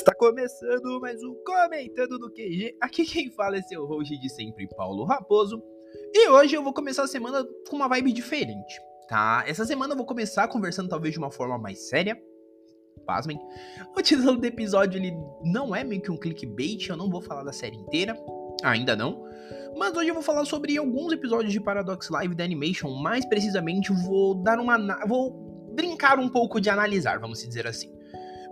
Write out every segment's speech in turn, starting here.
Está começando mais um Comentando no QG. Aqui quem fala é seu host de sempre, Paulo Raposo. E hoje eu vou começar a semana com uma vibe diferente, tá? Essa semana eu vou começar conversando talvez de uma forma mais séria. Pasmem. O título do episódio ele não é meio que um clickbait, eu não vou falar da série inteira, ainda não. Mas hoje eu vou falar sobre alguns episódios de Paradox Live da Animation, mais precisamente vou dar uma vou brincar um pouco de analisar, vamos dizer assim.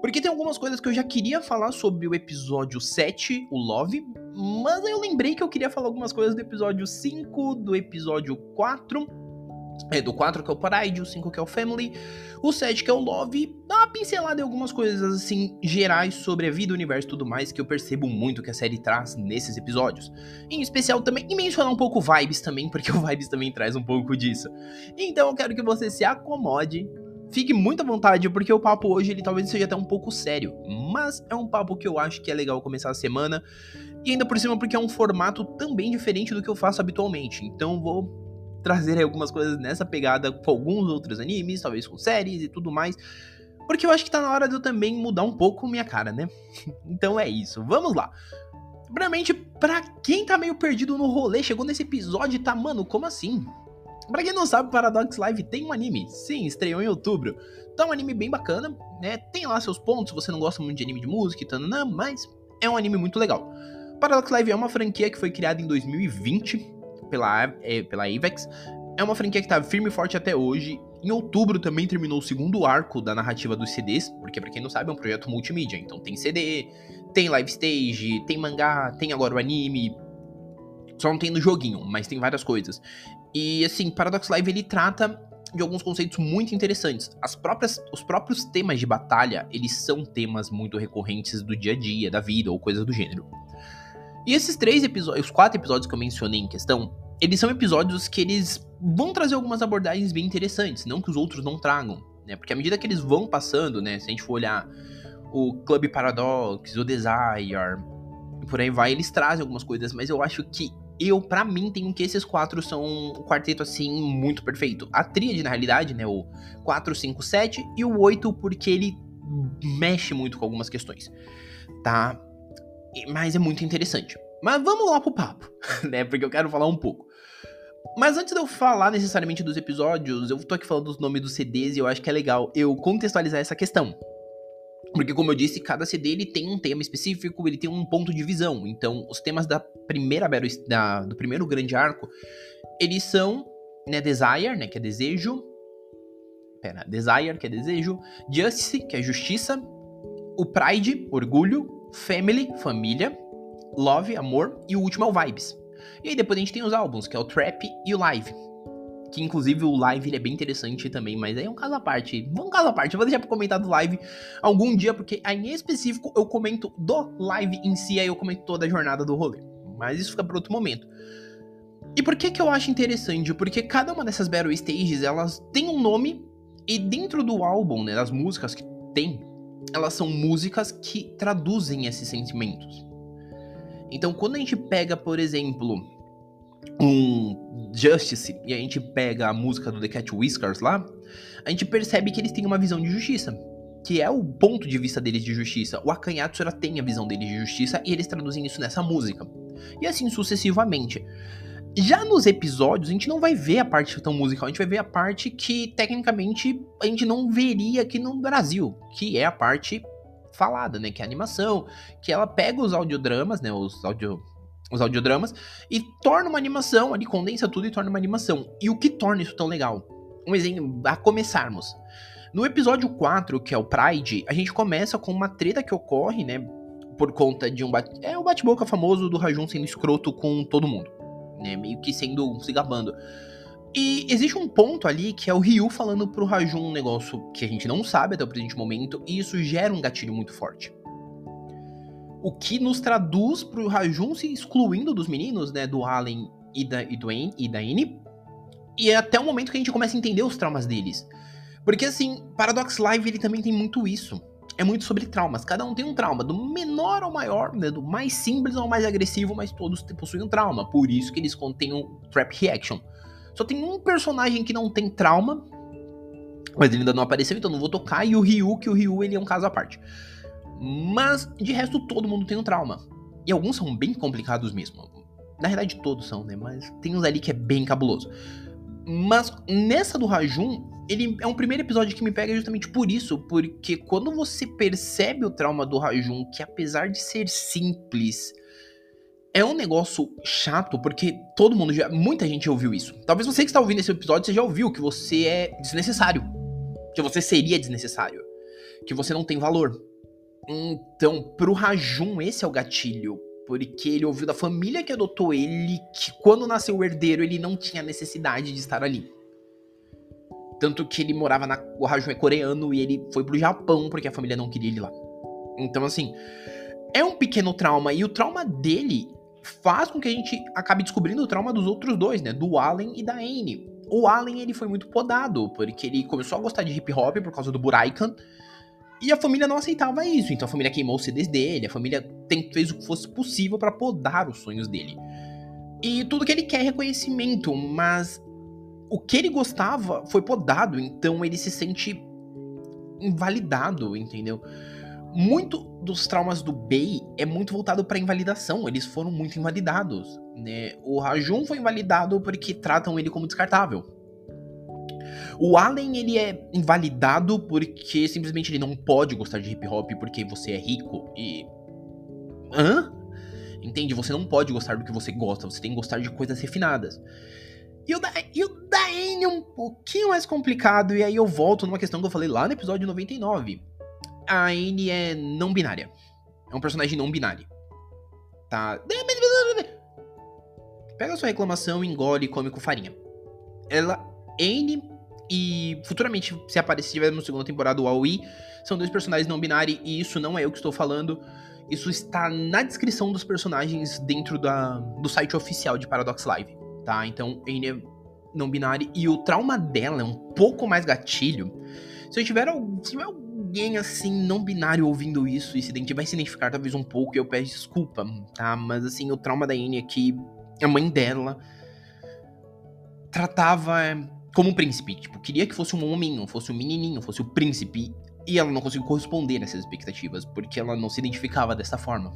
Porque tem algumas coisas que eu já queria falar sobre o episódio 7, o Love, mas eu lembrei que eu queria falar algumas coisas do episódio 5, do episódio 4, é, do 4 que é o Pride, o 5 que é o Family, o 7 que é o Love, dá uma pincelada em algumas coisas assim gerais sobre a vida, o universo e tudo mais que eu percebo muito que a série traz nesses episódios. Em especial também, e mencionar um pouco Vibes também, porque o Vibes também traz um pouco disso. Então eu quero que você se acomode, Fique muito à vontade, porque o papo hoje ele talvez seja até um pouco sério, mas é um papo que eu acho que é legal começar a semana, e ainda por cima porque é um formato também diferente do que eu faço habitualmente. Então vou trazer algumas coisas nessa pegada com alguns outros animes, talvez com séries e tudo mais. Porque eu acho que tá na hora de eu também mudar um pouco minha cara, né? então é isso, vamos lá. Primeiramente, pra quem tá meio perdido no rolê, chegou nesse episódio e tá, mano, como assim? Pra quem não sabe, Paradox Live tem um anime. Sim, estreou em outubro. Então é um anime bem bacana, né? Tem lá seus pontos, você não gosta muito de anime de música e tal, mas é um anime muito legal. Paradox Live é uma franquia que foi criada em 2020 pela, é, pela Avex. É uma franquia que tá firme e forte até hoje. Em outubro também terminou o segundo arco da narrativa dos CDs, porque para quem não sabe é um projeto multimídia. Então tem CD, tem live stage, tem mangá, tem agora o anime, só não tem no joguinho, mas tem várias coisas. E assim, Paradox Live ele trata de alguns conceitos muito interessantes. As próprias, os próprios temas de batalha, eles são temas muito recorrentes do dia a dia, da vida ou coisas do gênero. E esses três episódios, os quatro episódios que eu mencionei em questão, eles são episódios que eles vão trazer algumas abordagens bem interessantes, não que os outros não tragam, né? Porque à medida que eles vão passando, né, se a gente for olhar o Club Paradox, o Desire, por aí vai, eles trazem algumas coisas, mas eu acho que eu, para mim, tenho que esses quatro são um quarteto, assim, muito perfeito. A tríade, na realidade, né, o 4, 5, 7 e o 8, porque ele mexe muito com algumas questões, tá? Mas é muito interessante. Mas vamos lá pro papo, né, porque eu quero falar um pouco. Mas antes de eu falar necessariamente dos episódios, eu tô aqui falando dos nomes dos CDs e eu acho que é legal eu contextualizar essa questão. Porque, como eu disse, cada CD ele tem um tema específico, ele tem um ponto de visão. Então, os temas da primeira da, do primeiro grande arco, eles são né, Desire, né, que é desejo. Pera, Desire, que é desejo. Justice, que é justiça. O Pride, orgulho. Family, família. Love, amor. E o último é o Vibes. E aí depois a gente tem os álbuns, que é o Trap e o Live. Que inclusive o live ele é bem interessante também, mas aí é um caso à parte. Um caso à parte. Eu vou deixar pra comentar do live algum dia, porque aí em específico eu comento do live em si, aí eu comento toda a jornada do rolê. Mas isso fica para outro momento. E por que que eu acho interessante? Porque cada uma dessas Battle Stages, elas tem um nome, e dentro do álbum, né, das músicas que tem, elas são músicas que traduzem esses sentimentos. Então, quando a gente pega, por exemplo, um Justice e a gente pega a música do The Cat Whiskers lá, a gente percebe que eles têm uma visão de justiça. Que é o ponto de vista deles de justiça. O Akanyatsura tem a visão deles de justiça e eles traduzem isso nessa música. E assim sucessivamente. Já nos episódios, a gente não vai ver a parte tão musical, a gente vai ver a parte que, tecnicamente, a gente não veria aqui no Brasil, que é a parte falada, né? Que é a animação, que ela pega os audiodramas, né? Os audio os audiodramas, e torna uma animação, ali condensa tudo e torna uma animação. E o que torna isso tão legal? Um exemplo, a começarmos. No episódio 4, que é o Pride, a gente começa com uma treta que ocorre, né, por conta de um bate... é o bate-boca famoso do Rajun sendo escroto com todo mundo, né, meio que sendo se gabando. E existe um ponto ali que é o Ryu falando pro Rajun um negócio que a gente não sabe até o presente momento, e isso gera um gatilho muito forte o que nos traduz pro Rajun se excluindo dos meninos, né, do Allen e da, e do en, e da Annie. E é até o momento que a gente começa a entender os traumas deles. Porque assim, Paradox Live ele também tem muito isso. É muito sobre traumas. Cada um tem um trauma, do menor ao maior, né, do mais simples ao mais agressivo, mas todos possuem um trauma. Por isso que eles contêm o Trap Reaction. Só tem um personagem que não tem trauma, mas ele ainda não apareceu, então não vou tocar. E o Ryu, que o Ryu ele é um caso à parte. Mas, de resto, todo mundo tem um trauma. E alguns são bem complicados mesmo. Na verdade, todos são, né? Mas tem uns ali que é bem cabuloso. Mas nessa do Rajun, ele é um primeiro episódio que me pega justamente por isso, porque quando você percebe o trauma do Rajun, que apesar de ser simples, é um negócio chato, porque todo mundo já. Muita gente ouviu isso. Talvez você que está ouvindo esse episódio, você já ouviu que você é desnecessário. Que você seria desnecessário. Que você não tem valor. Então, pro Rajun, esse é o gatilho. Porque ele ouviu da família que adotou ele que quando nasceu o herdeiro, ele não tinha necessidade de estar ali. Tanto que ele morava na. O Rajun é coreano e ele foi pro Japão porque a família não queria ele lá. Então, assim. É um pequeno trauma. E o trauma dele faz com que a gente acabe descobrindo o trauma dos outros dois, né? Do Allen e da Anne. O Allen, ele foi muito podado, porque ele começou a gostar de hip hop por causa do Buraikan. E a família não aceitava isso, então a família queimou os CDs dele, a família fez o que fosse possível para podar os sonhos dele. E tudo que ele quer é reconhecimento, mas o que ele gostava foi podado, então ele se sente invalidado, entendeu? muito dos traumas do Bei é muito voltado para invalidação. Eles foram muito invalidados. Né? O Rajun foi invalidado porque tratam ele como descartável. O Allen ele é invalidado porque simplesmente ele não pode gostar de hip hop porque você é rico e. Hã? Entende? Você não pode gostar do que você gosta, você tem que gostar de coisas refinadas. E o, da, e o Daine é um pouquinho mais complicado, e aí eu volto numa questão que eu falei lá no episódio 99 a Anne é não binária. É um personagem não binário. Tá. Pega sua reclamação, engole e come com farinha. Ela. Anne e futuramente, se aparecer tiver no segunda temporada, o Aoi, são dois personagens não binários e isso não é eu que estou falando. Isso está na descrição dos personagens dentro da, do site oficial de Paradox Live, tá? Então, Anne é não binária e o trauma dela é um pouco mais gatilho. Se eu tiver, se tiver alguém assim, não binário ouvindo isso e se vai se identificar talvez um pouco, eu peço desculpa, tá? Mas assim, o trauma da Anne aqui, a mãe dela tratava como um príncipe, tipo, queria que fosse um homem, não fosse um menininho, fosse o príncipe, e ela não conseguiu corresponder nessas expectativas, porque ela não se identificava dessa forma.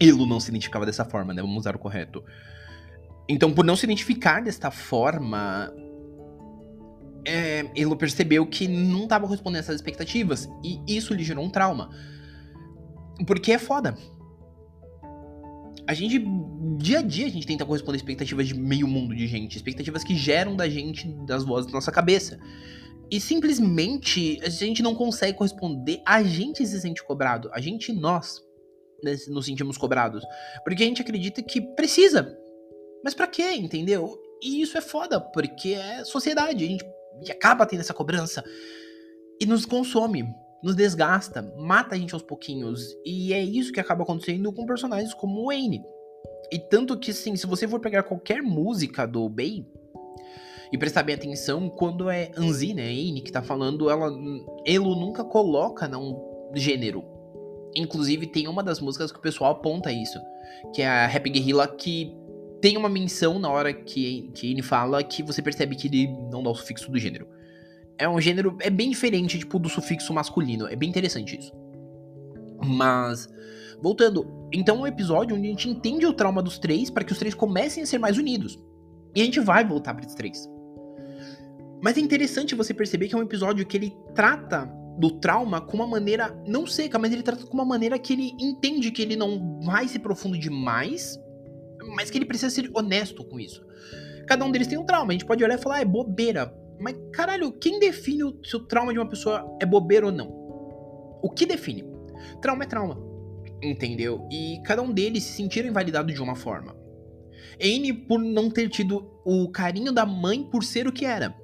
Ele não se identificava dessa forma, né? Vamos usar o correto. Então, por não se identificar desta forma, é, ele percebeu que não estava correspondendo a essas expectativas. E isso lhe gerou um trauma. Porque é foda. A gente, dia a dia, a gente tenta corresponder expectativas de meio mundo de gente. Expectativas que geram da gente, das vozes da nossa cabeça. E simplesmente a gente não consegue corresponder, a gente se sente cobrado. A gente, nós, né, nos sentimos cobrados. Porque a gente acredita que precisa. Mas para quê, entendeu? E isso é foda, porque é sociedade. A gente acaba tendo essa cobrança e nos consome, nos desgasta, mata a gente aos pouquinhos. E é isso que acaba acontecendo com personagens como o Wayne. E tanto que, sim, se você for pegar qualquer música do Bay e prestar bem atenção, quando é Anzi, né, Anne, que tá falando, ela, Elo nunca coloca num gênero. Inclusive, tem uma das músicas que o pessoal aponta isso, que é a Rap Guerrilla, que tem uma menção na hora que, que ele fala que você percebe que ele não dá o sufixo do gênero. É um gênero, é bem diferente, tipo, do sufixo masculino. É bem interessante isso. Mas, voltando, então é um episódio onde a gente entende o trauma dos três para que os três comecem a ser mais unidos. E a gente vai voltar para esses três. Mas é interessante você perceber que é um episódio que ele trata do trauma com uma maneira não seca, mas ele trata com uma maneira que ele entende que ele não vai ser profundo demais mas que ele precisa ser honesto com isso. Cada um deles tem um trauma, a gente pode olhar e falar, ah, é bobeira. Mas caralho, quem define se o trauma de uma pessoa é bobeira ou não? O que define? Trauma é trauma. Entendeu? E cada um deles se sentiram invalidado de uma forma. Anne por não ter tido o carinho da mãe por ser o que era.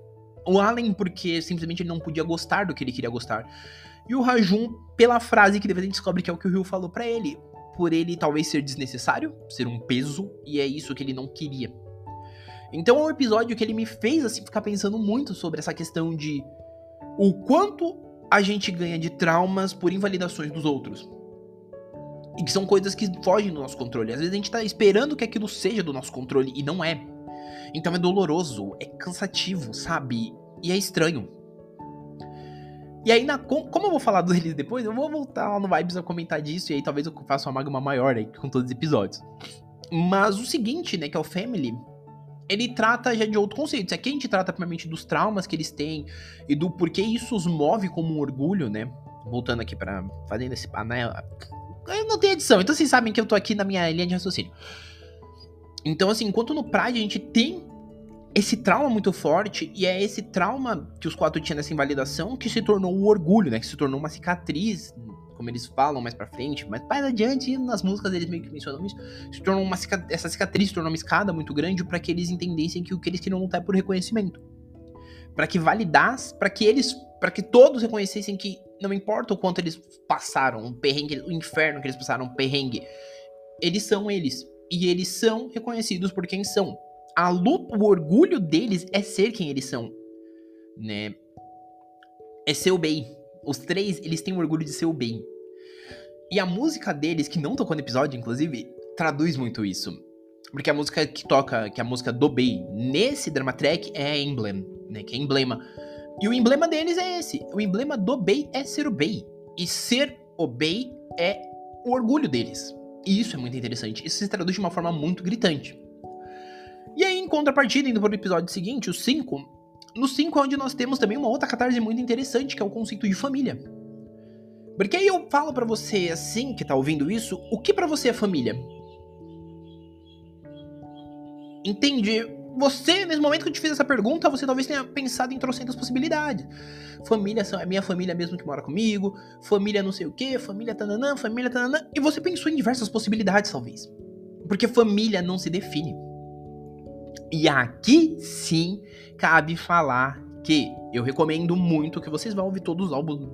O Allen porque simplesmente ele não podia gostar do que ele queria gostar. E o Rajun pela frase que depois a gente descobre que é o que o Rio falou para ele por ele talvez ser desnecessário, ser um peso, e é isso que ele não queria. Então é um episódio que ele me fez assim ficar pensando muito sobre essa questão de o quanto a gente ganha de traumas por invalidações dos outros. E que são coisas que fogem do nosso controle. Às vezes a gente tá esperando que aquilo seja do nosso controle e não é. Então é doloroso, é cansativo, sabe? E é estranho. E aí, na, como eu vou falar deles depois, eu vou voltar lá no Vibes a comentar disso, e aí talvez eu faça uma magma maior aí com todos os episódios. Mas o seguinte, né, que é o Family, ele trata já de outro conceito. Aqui a gente trata primeiramente dos traumas que eles têm e do porquê isso os move como um orgulho, né? Voltando aqui para fazendo esse panel. Eu não tenho edição, então vocês sabem que eu tô aqui na minha linha de raciocínio. Então, assim, enquanto no Pride a gente tem esse trauma muito forte, e é esse trauma que os quatro tinham nessa invalidação que se tornou o orgulho, né? Que se tornou uma cicatriz, como eles falam mais pra frente, mas mais adiante, nas músicas eles meio que mencionam isso, se tornou uma essa cicatriz tornou uma escada muito grande para que eles entendessem que o que eles queriam lutar é por reconhecimento. para que validasse, para que eles, para que todos reconhecessem que não importa o quanto eles passaram, o perrengue, o inferno que eles passaram, o perrengue, eles são eles. E eles são reconhecidos por quem são a luta, o orgulho deles é ser quem eles são, né? É ser o bem. Os três, eles têm o orgulho de ser o bem. E a música deles, que não tocou no episódio, inclusive, traduz muito isso. Porque a música que toca, que é a música do Bey, nesse drama track é Emblem, né? Que é emblema. E o emblema deles é esse. O emblema do Bey é ser o Bey. E ser o Bey é o orgulho deles. E isso é muito interessante. Isso se traduz de uma forma muito gritante. E aí, em contrapartida, indo para o episódio seguinte, o 5, no 5 é onde nós temos também uma outra catarse muito interessante, que é o conceito de família. Porque aí eu falo para você assim, que tá ouvindo isso, o que para você é família? Entende? Você, nesse momento que eu te fiz essa pergunta, você talvez tenha pensado em trocentas possibilidades. Família é minha família mesmo que mora comigo, família não sei o que, família tananã, família tananã. E você pensou em diversas possibilidades, talvez. Porque família não se define. E aqui sim cabe falar que eu recomendo muito que vocês vão ouvir todos os álbuns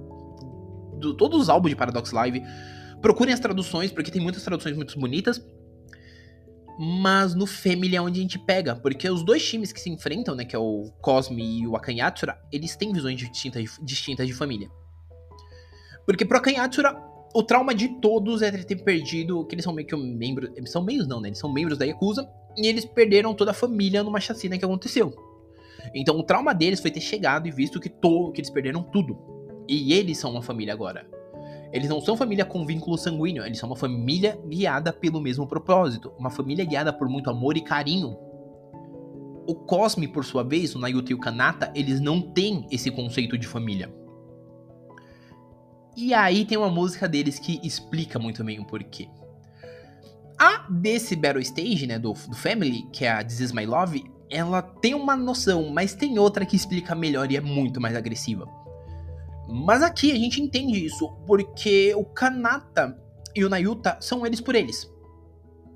do, todos os álbuns de Paradox Live. Procurem as traduções, porque tem muitas traduções muito bonitas. Mas no Family é onde a gente pega, porque os dois times que se enfrentam, né, que é o Cosme e o Akanyatsura, eles têm visões distintas, distintas de família. Porque pro Akanyatsura, o trauma de todos é ter perdido, que eles são meio que um membro, eles são meios não, né, eles são membros da Yakuza, e eles perderam toda a família numa chacina que aconteceu. Então o trauma deles foi ter chegado e visto que, to, que eles perderam tudo. E eles são uma família agora. Eles não são família com vínculo sanguíneo, eles são uma família guiada pelo mesmo propósito, uma família guiada por muito amor e carinho. O Cosme, por sua vez, o Nayuta e o Kanata, eles não têm esse conceito de família. E aí tem uma música deles que explica muito bem o porquê. A desse Battle Stage, né, do, do Family, que é a This Is My Love, ela tem uma noção, mas tem outra que explica melhor e é muito mais agressiva. Mas aqui a gente entende isso, porque o Kanata e o Nayuta são eles por eles.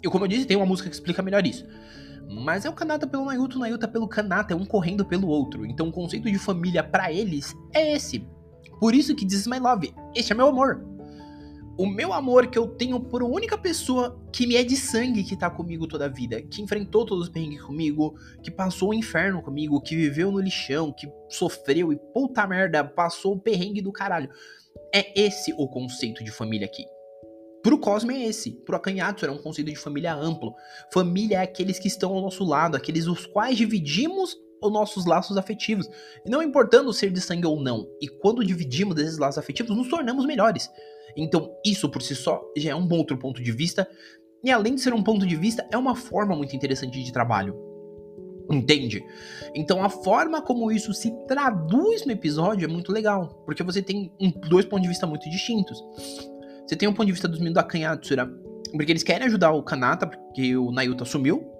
E como eu disse, tem uma música que explica melhor isso. Mas é o Kanata pelo Nayuta, o Nayuta pelo Kanata, é um correndo pelo outro. Então o conceito de família para eles é esse. Por isso que Is My Love, este é meu amor o meu amor que eu tenho por uma única pessoa que me é de sangue que tá comigo toda a vida, que enfrentou todos os perrengues comigo, que passou o inferno comigo, que viveu no lixão, que sofreu e puta merda, passou o perrengue do caralho. É esse o conceito de família aqui. Pro Cosme é esse, pro Akanhatsu era um conceito de família amplo. Família é aqueles que estão ao nosso lado, aqueles os quais dividimos os nossos laços afetivos. Não importando ser de sangue ou não. E quando dividimos esses laços afetivos, nos tornamos melhores. Então, isso por si só já é um outro ponto de vista. E além de ser um ponto de vista, é uma forma muito interessante de trabalho. Entende? Então a forma como isso se traduz no episódio é muito legal, porque você tem dois pontos de vista muito distintos. Você tem um ponto de vista dos meninos da Kanyatsura, porque eles querem ajudar o Kanata, porque o Nayuta sumiu,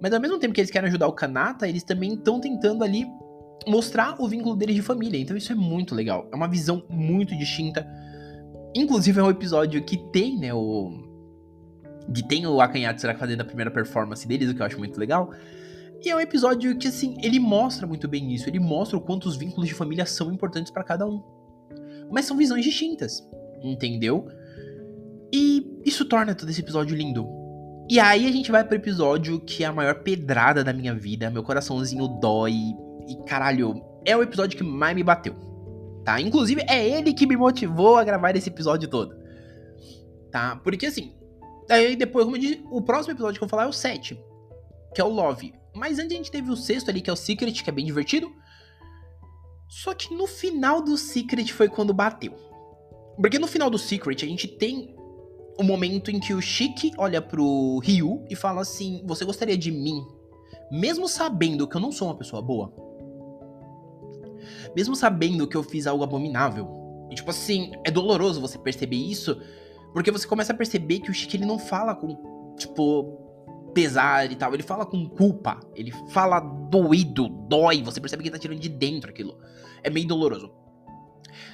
mas ao mesmo tempo que eles querem ajudar o Kanata, eles também estão tentando ali mostrar o vínculo deles de família. Então isso é muito legal, é uma visão muito distinta Inclusive é um episódio que tem, né, o... Que tem o Akanyatsura fazendo a primeira performance deles, o que eu acho muito legal. E é um episódio que, assim, ele mostra muito bem isso. Ele mostra o quanto os vínculos de família são importantes para cada um. Mas são visões distintas, entendeu? E isso torna todo esse episódio lindo. E aí a gente vai pro episódio que é a maior pedrada da minha vida. Meu coraçãozinho dói. E caralho, é o episódio que mais me bateu tá? Inclusive, é ele que me motivou a gravar esse episódio todo, tá? Porque assim, aí depois, como eu disse, o próximo episódio que eu vou falar é o 7, que é o Love. Mas antes a gente teve o sexto ali, que é o Secret, que é bem divertido. Só que no final do Secret foi quando bateu. Porque no final do Secret a gente tem o momento em que o Shiki olha pro Ryu e fala assim: Você gostaria de mim? Mesmo sabendo que eu não sou uma pessoa boa. Mesmo sabendo que eu fiz algo abominável. E tipo assim, é doloroso você perceber isso. Porque você começa a perceber que o Shiki ele não fala com, tipo, pesar e tal. Ele fala com culpa. Ele fala doído, dói. Você percebe que ele tá tirando de dentro aquilo. É meio doloroso.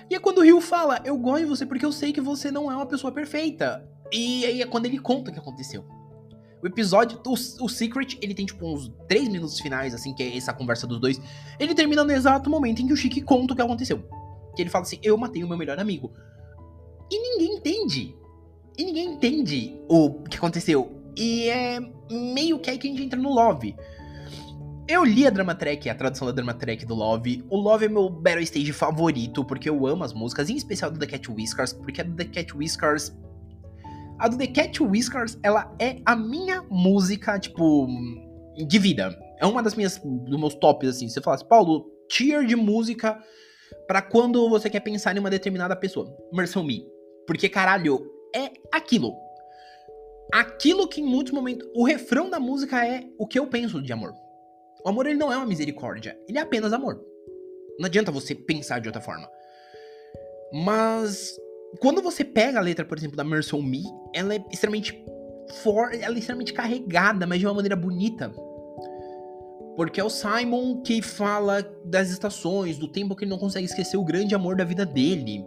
E é quando o Ryu fala, eu gosto de você porque eu sei que você não é uma pessoa perfeita. E aí é quando ele conta o que aconteceu. O episódio, o, o Secret, ele tem tipo uns 3 minutos finais, assim, que é essa conversa dos dois. Ele termina no exato momento em que o Chique conta o que aconteceu. Que ele fala assim, eu matei o meu melhor amigo. E ninguém entende. E ninguém entende o que aconteceu. E é meio que aí que a gente entra no Love. Eu li a Drama Track, a tradução da Drama Track do Love. O Love é meu Battle Stage favorito, porque eu amo as músicas, em especial do The Cat Whiskers, porque a do The Cat Whiskers. A do The Cat Whiskers, ela é a minha música, tipo, de vida. É uma das minhas, dos meus tops, assim. Você fala assim, Paulo, tier de música para quando você quer pensar em uma determinada pessoa. Mercy Me. Porque, caralho, é aquilo. Aquilo que em muitos momentos. O refrão da música é o que eu penso de amor. O amor ele não é uma misericórdia, ele é apenas amor. Não adianta você pensar de outra forma. Mas quando você pega a letra, por exemplo, da Mercy Me, ela é extremamente forte, ela é extremamente carregada, mas de uma maneira bonita. Porque é o Simon que fala das estações, do tempo que ele não consegue esquecer o grande amor da vida dele.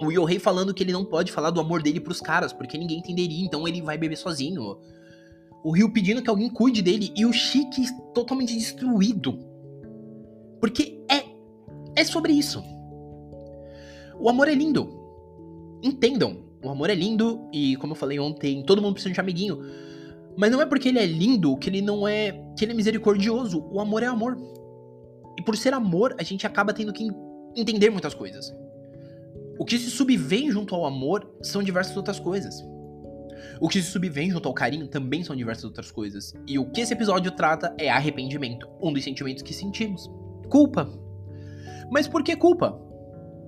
O Yohei falando que ele não pode falar do amor dele pros caras, porque ninguém entenderia, então ele vai beber sozinho o Rio pedindo que alguém cuide dele e o Chique totalmente destruído. Porque é é sobre isso. O amor é lindo. Entendam, o amor é lindo e como eu falei ontem, todo mundo precisa de amiguinho. Mas não é porque ele é lindo que ele não é que ele é misericordioso. O amor é amor. E por ser amor, a gente acaba tendo que entender muitas coisas. O que se subvém junto ao amor são diversas outras coisas. O que se subvém junto ao carinho também são diversas outras coisas. E o que esse episódio trata é arrependimento, um dos sentimentos que sentimos. Culpa. Mas por que culpa?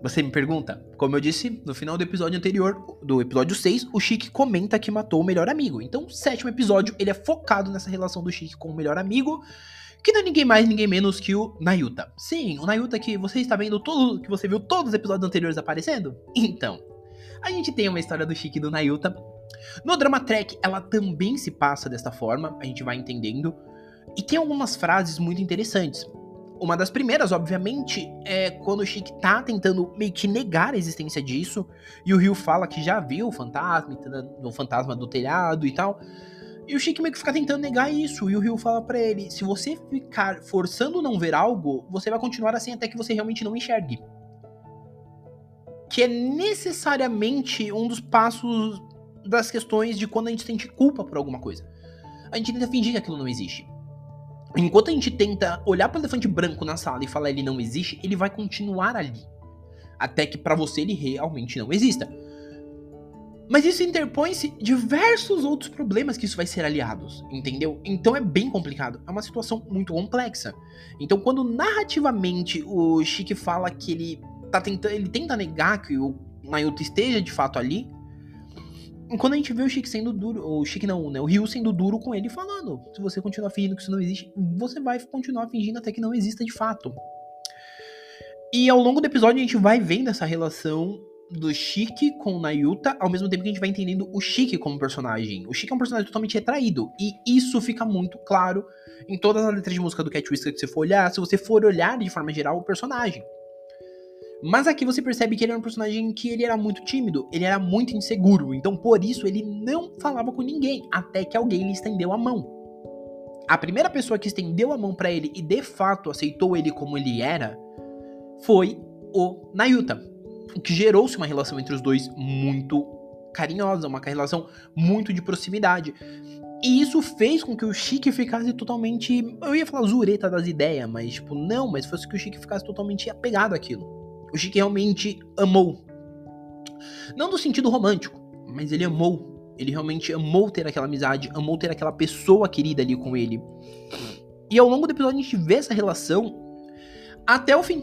Você me pergunta? Como eu disse, no final do episódio anterior, do episódio 6, o Chique comenta que matou o melhor amigo. Então, o sétimo episódio, ele é focado nessa relação do Chique com o melhor amigo, que não é ninguém mais, ninguém menos que o Nayuta. Sim, o Nayuta que você está vendo todo, que você viu todos os episódios anteriores aparecendo? Então, a gente tem uma história do Chique e do Nayuta no drama track, ela também se passa desta forma, a gente vai entendendo. E tem algumas frases muito interessantes. Uma das primeiras, obviamente, é quando o Chique tá tentando meio que negar a existência disso, e o Rio fala que já viu o fantasma, o fantasma do telhado e tal. E o Chique meio que fica tentando negar isso, e o Rio fala para ele: se você ficar forçando não ver algo, você vai continuar assim até que você realmente não enxergue. Que é necessariamente um dos passos das questões de quando a gente sente culpa por alguma coisa. A gente tenta fingir que aquilo não existe. Enquanto a gente tenta olhar para o elefante branco na sala e falar ele não existe, ele vai continuar ali. Até que para você ele realmente não exista. Mas isso interpõe-se diversos outros problemas que isso vai ser aliados, entendeu? Então é bem complicado, é uma situação muito complexa. Então quando narrativamente o Chique fala que ele tá tentando, ele tenta negar que o Naruto esteja de fato ali, quando a gente vê o Chique sendo duro, o Chique não, né? O Ryu sendo duro com ele, falando: se você continuar fingindo que isso não existe, você vai continuar fingindo até que não exista de fato. E ao longo do episódio a gente vai vendo essa relação do Chique com o Nayuta, ao mesmo tempo que a gente vai entendendo o Chique como personagem. O Chique é um personagem totalmente retraído, e isso fica muito claro em todas as letras de música do Cat Whisker que você for olhar, se você for olhar de forma geral o personagem. Mas aqui você percebe que ele era um personagem que ele era muito tímido, ele era muito inseguro, então por isso ele não falava com ninguém, até que alguém lhe estendeu a mão. A primeira pessoa que estendeu a mão para ele e de fato aceitou ele como ele era foi o Nayuta, o que gerou-se uma relação entre os dois muito carinhosa, uma relação muito de proximidade. E isso fez com que o Chique ficasse totalmente. Eu ia falar zureta das ideias, mas, tipo, não, mas fosse que o Chique ficasse totalmente apegado àquilo. O Chique realmente amou. Não no sentido romântico, mas ele amou. Ele realmente amou ter aquela amizade, amou ter aquela pessoa querida ali com ele. E ao longo do episódio a gente vê essa relação até o fim.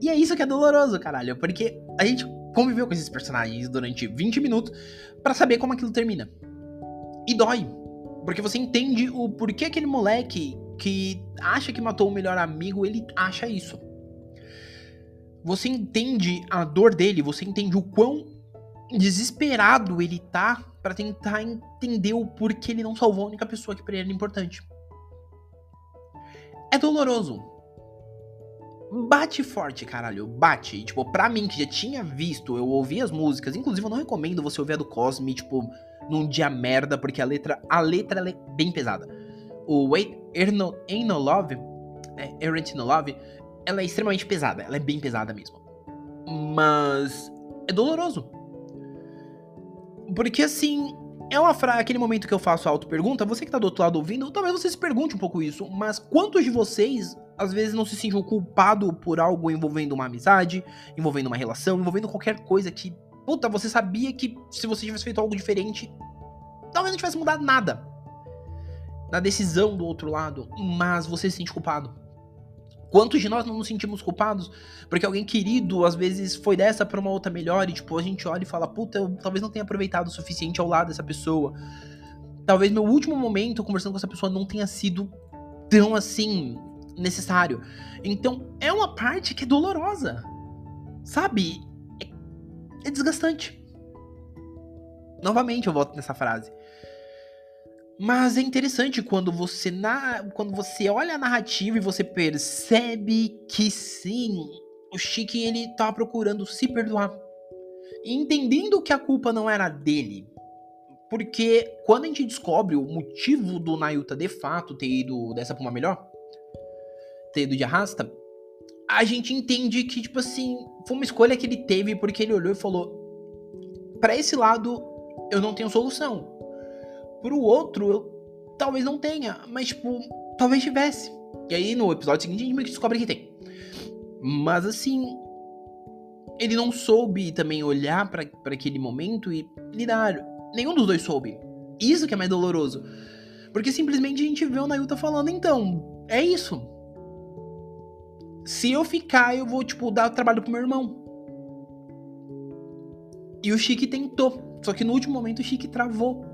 E é isso que é doloroso, caralho, porque a gente conviveu com esses personagens durante 20 minutos para saber como aquilo termina. E dói. Porque você entende o porquê aquele moleque que acha que matou o melhor amigo, ele acha isso. Você entende a dor dele, você entende o quão desesperado ele tá para tentar entender o porquê ele não salvou a única pessoa que pra ele era importante. É doloroso. Bate forte, caralho. Bate. Tipo, pra mim, que já tinha visto, eu ouvi as músicas. Inclusive, eu não recomendo você ouvir a do Cosme, tipo, num dia merda, porque a letra, a letra é bem pesada. O Wait Ain't No Love, é, Errant No Love, ela é extremamente pesada. Ela é bem pesada mesmo. Mas é doloroso. Porque assim, é uma frase, aquele momento que eu faço a auto-pergunta, você que tá do outro lado ouvindo, talvez você se pergunte um pouco isso, mas quantos de vocês às vezes não se sentiu culpado por algo envolvendo uma amizade, envolvendo uma relação, envolvendo qualquer coisa que, puta, você sabia que se você tivesse feito algo diferente, talvez não tivesse mudado nada na decisão do outro lado, mas você se sente culpado. Quantos de nós não nos sentimos culpados porque alguém querido às vezes foi dessa para uma outra melhor e tipo a gente olha e fala, puta, eu talvez não tenha aproveitado o suficiente ao lado dessa pessoa. Talvez meu último momento conversando com essa pessoa não tenha sido tão assim necessário. Então é uma parte que é dolorosa, sabe? É, é desgastante. Novamente eu volto nessa frase. Mas é interessante quando você na, quando você olha a narrativa e você percebe que sim, o Chique ele tá procurando se perdoar. entendendo que a culpa não era dele. Porque quando a gente descobre o motivo do Nayuta de fato ter ido dessa pra uma melhor, ter ido de arrasta, a gente entende que, tipo assim, foi uma escolha que ele teve porque ele olhou e falou: para esse lado eu não tenho solução Pro outro, eu talvez não tenha, mas, tipo, talvez tivesse. E aí no episódio seguinte a gente meio que descobre que tem. Mas assim, ele não soube também olhar para aquele momento e lidar. Nenhum dos dois soube. Isso que é mais doloroso. Porque simplesmente a gente vê o Nayuta falando, então, é isso. Se eu ficar, eu vou, tipo, dar trabalho pro meu irmão. E o Chique tentou. Só que no último momento o Chique travou.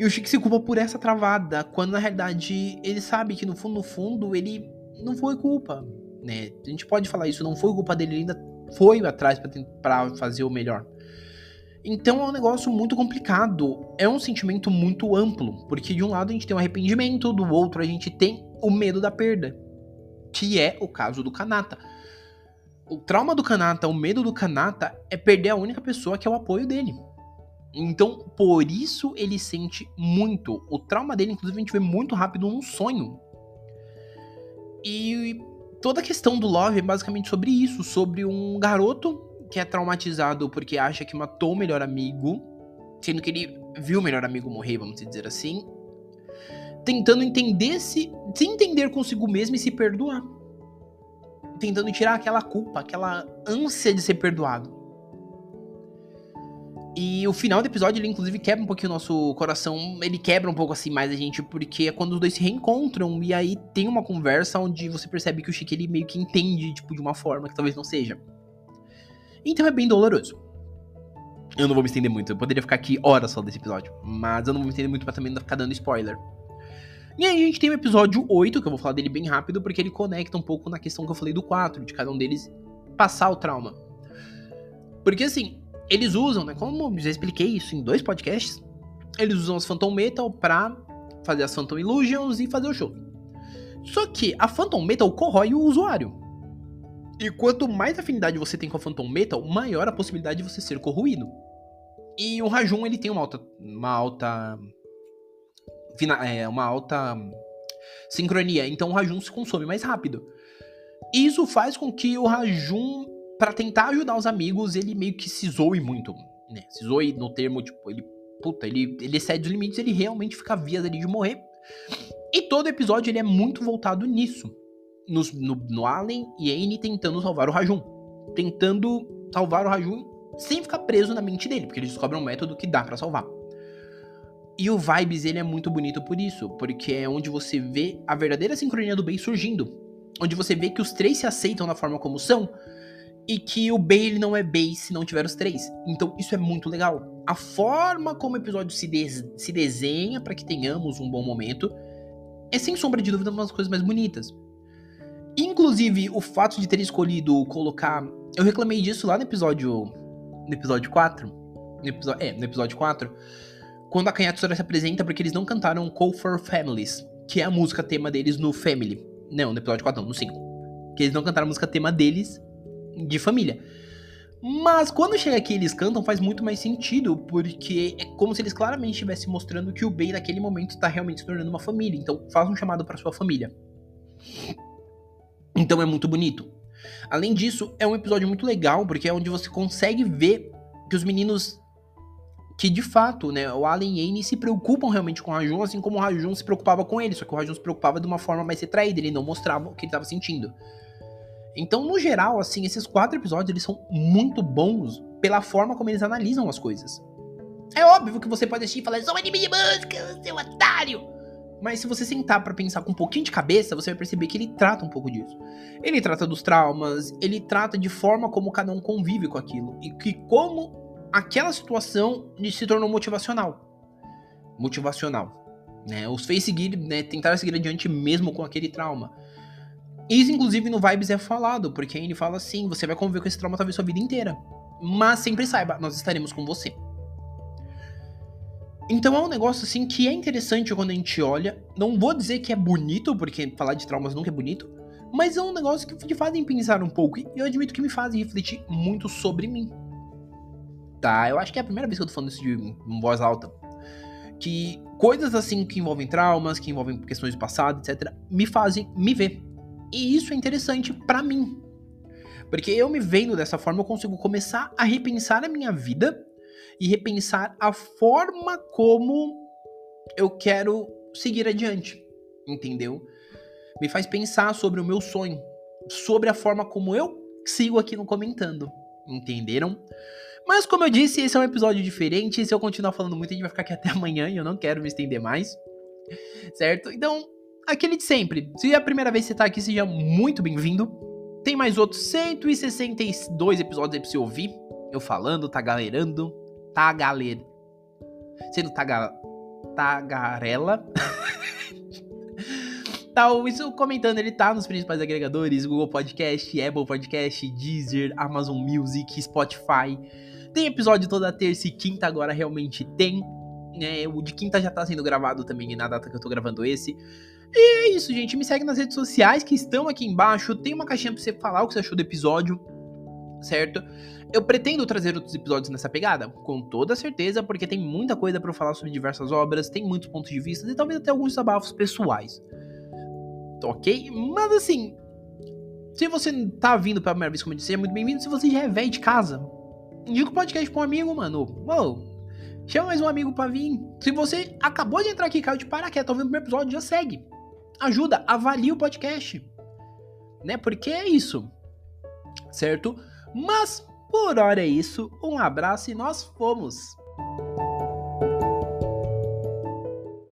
E o Chique se culpa por essa travada, quando na realidade ele sabe que no fundo, no fundo, ele não foi culpa, né? A gente pode falar isso, não foi culpa dele, ele ainda foi atrás para fazer o melhor. Então é um negócio muito complicado, é um sentimento muito amplo, porque de um lado a gente tem o um arrependimento, do outro a gente tem o medo da perda, que é o caso do Kanata. O trauma do Kanata, o medo do Kanata é perder a única pessoa que é o apoio dele. Então, por isso ele sente muito. O trauma dele, inclusive, a gente vê muito rápido num sonho. E toda a questão do Love é basicamente sobre isso: sobre um garoto que é traumatizado porque acha que matou o melhor amigo, sendo que ele viu o melhor amigo morrer, vamos dizer assim. Tentando entender se. se entender consigo mesmo e se perdoar. Tentando tirar aquela culpa, aquela ânsia de ser perdoado. E o final do episódio, ele inclusive quebra um pouquinho o nosso coração. Ele quebra um pouco assim mais a gente, porque é quando os dois se reencontram e aí tem uma conversa onde você percebe que o Chique ele meio que entende, tipo, de uma forma que talvez não seja. Então é bem doloroso. Eu não vou me estender muito, eu poderia ficar aqui horas só desse episódio, mas eu não vou me estender muito pra também não ficar dando spoiler. E aí a gente tem o episódio 8, que eu vou falar dele bem rápido, porque ele conecta um pouco na questão que eu falei do 4, de cada um deles passar o trauma. Porque assim, eles usam, né? Como já expliquei isso em dois podcasts, eles usam as Phantom Metal pra fazer as Phantom Illusions e fazer o show. Só que a Phantom Metal corrói o usuário. E quanto mais afinidade você tem com a Phantom Metal, maior a possibilidade de você ser corroído. E o Rajun, ele tem uma alta. Uma alta. É, uma alta sincronia. Então o Rajun se consome mais rápido. Isso faz com que o Rajun para tentar ajudar os amigos, ele meio que se zoe muito, né? Se zoe no termo, tipo, ele, puta, ele, ele excede os limites, ele realmente fica vias ali de morrer. E todo episódio ele é muito voltado nisso. No, no, no Allen e Anne tentando salvar o Rajun. Tentando salvar o Rajun sem ficar preso na mente dele, porque eles descobrem um método que dá para salvar. E o Vibes, ele é muito bonito por isso, porque é onde você vê a verdadeira sincronia do bem surgindo. onde você vê que os três se aceitam da forma como são e que o Bay não é Bay se não tiver os três. Então isso é muito legal. A forma como o episódio se, de se desenha para que tenhamos um bom momento é sem sombra de dúvida uma das coisas mais bonitas. Inclusive, o fato de ter escolhido colocar. Eu reclamei disso lá no episódio. No episódio 4. No episódio, é, no episódio 4. Quando a Kanyatsura se apresenta, porque eles não cantaram Call for Families, que é a música tema deles no Family. Não, no episódio 4, não, no 5. Que eles não cantaram a música tema deles de família. Mas quando chega aqui eles cantam, faz muito mais sentido, porque é como se eles claramente estivessem mostrando que o Bey naquele momento tá realmente se tornando uma família. Então faz um chamado para sua família. Então é muito bonito. Além disso, é um episódio muito legal, porque é onde você consegue ver que os meninos que de fato, né, o Allen e Anne se preocupam realmente com o Rajun, assim como o Rajun se preocupava com ele, só que o Rajun se preocupava de uma forma mais retraída, ele não mostrava o que ele estava sentindo. Então, no geral, assim, esses quatro episódios eles são muito bons pela forma como eles analisam as coisas. É óbvio que você pode assistir e falar, sou anime de música, seu otário! Mas se você sentar para pensar com um pouquinho de cabeça, você vai perceber que ele trata um pouco disso. Ele trata dos traumas, ele trata de forma como cada um convive com aquilo e que como aquela situação se tornou motivacional. Motivacional. Né? Os fez seguir, né, tentar seguir adiante mesmo com aquele trauma. Isso, inclusive, no Vibes é falado, porque ele fala assim: você vai conviver com esse trauma talvez sua vida inteira. Mas sempre saiba, nós estaremos com você. Então é um negócio assim que é interessante quando a gente olha. Não vou dizer que é bonito, porque falar de traumas nunca é bonito. Mas é um negócio que te fazem pensar um pouco. E eu admito que me fazem refletir muito sobre mim. Tá? Eu acho que é a primeira vez que eu tô falando isso de voz alta. Que coisas assim que envolvem traumas, que envolvem questões do passado, etc., me fazem me ver. E isso é interessante para mim. Porque eu me vendo dessa forma, eu consigo começar a repensar a minha vida e repensar a forma como eu quero seguir adiante, entendeu? Me faz pensar sobre o meu sonho, sobre a forma como eu sigo aqui no comentando, entenderam? Mas como eu disse, esse é um episódio diferente, se eu continuar falando muito, a gente vai ficar aqui até amanhã e eu não quero me estender mais, certo? Então, aquele de sempre. Se é a primeira vez que você tá aqui, seja muito bem-vindo. Tem mais outros 162 episódios aí pra você ouvir. Eu falando, tá galerando, tagaleira. Sendo taga, tagarela. Tal, isso comentando, ele tá nos principais agregadores: Google Podcast, Apple Podcast, Deezer, Amazon Music, Spotify. Tem episódio toda terça e quinta, agora realmente tem. É, o de quinta já tá sendo gravado também na data que eu tô gravando esse. E é isso, gente. Me segue nas redes sociais que estão aqui embaixo. Tem uma caixinha pra você falar o que você achou do episódio, certo? Eu pretendo trazer outros episódios nessa pegada, com toda certeza, porque tem muita coisa para falar sobre diversas obras, tem muitos pontos de vista e talvez até alguns desabafos pessoais. Ok? Mas assim, se você tá vindo pela primeira vez, como eu disse, é muito bem-vindo. Se você já é velho de casa, indica o podcast pra um amigo, mano. Uou, chama mais um amigo pra vir. Se você acabou de entrar aqui e caiu de paraquedas, tá ouvindo o primeiro episódio, já segue. Ajuda, avalie o podcast. Né? Porque é isso. Certo? Mas por hora é isso, um abraço e nós fomos!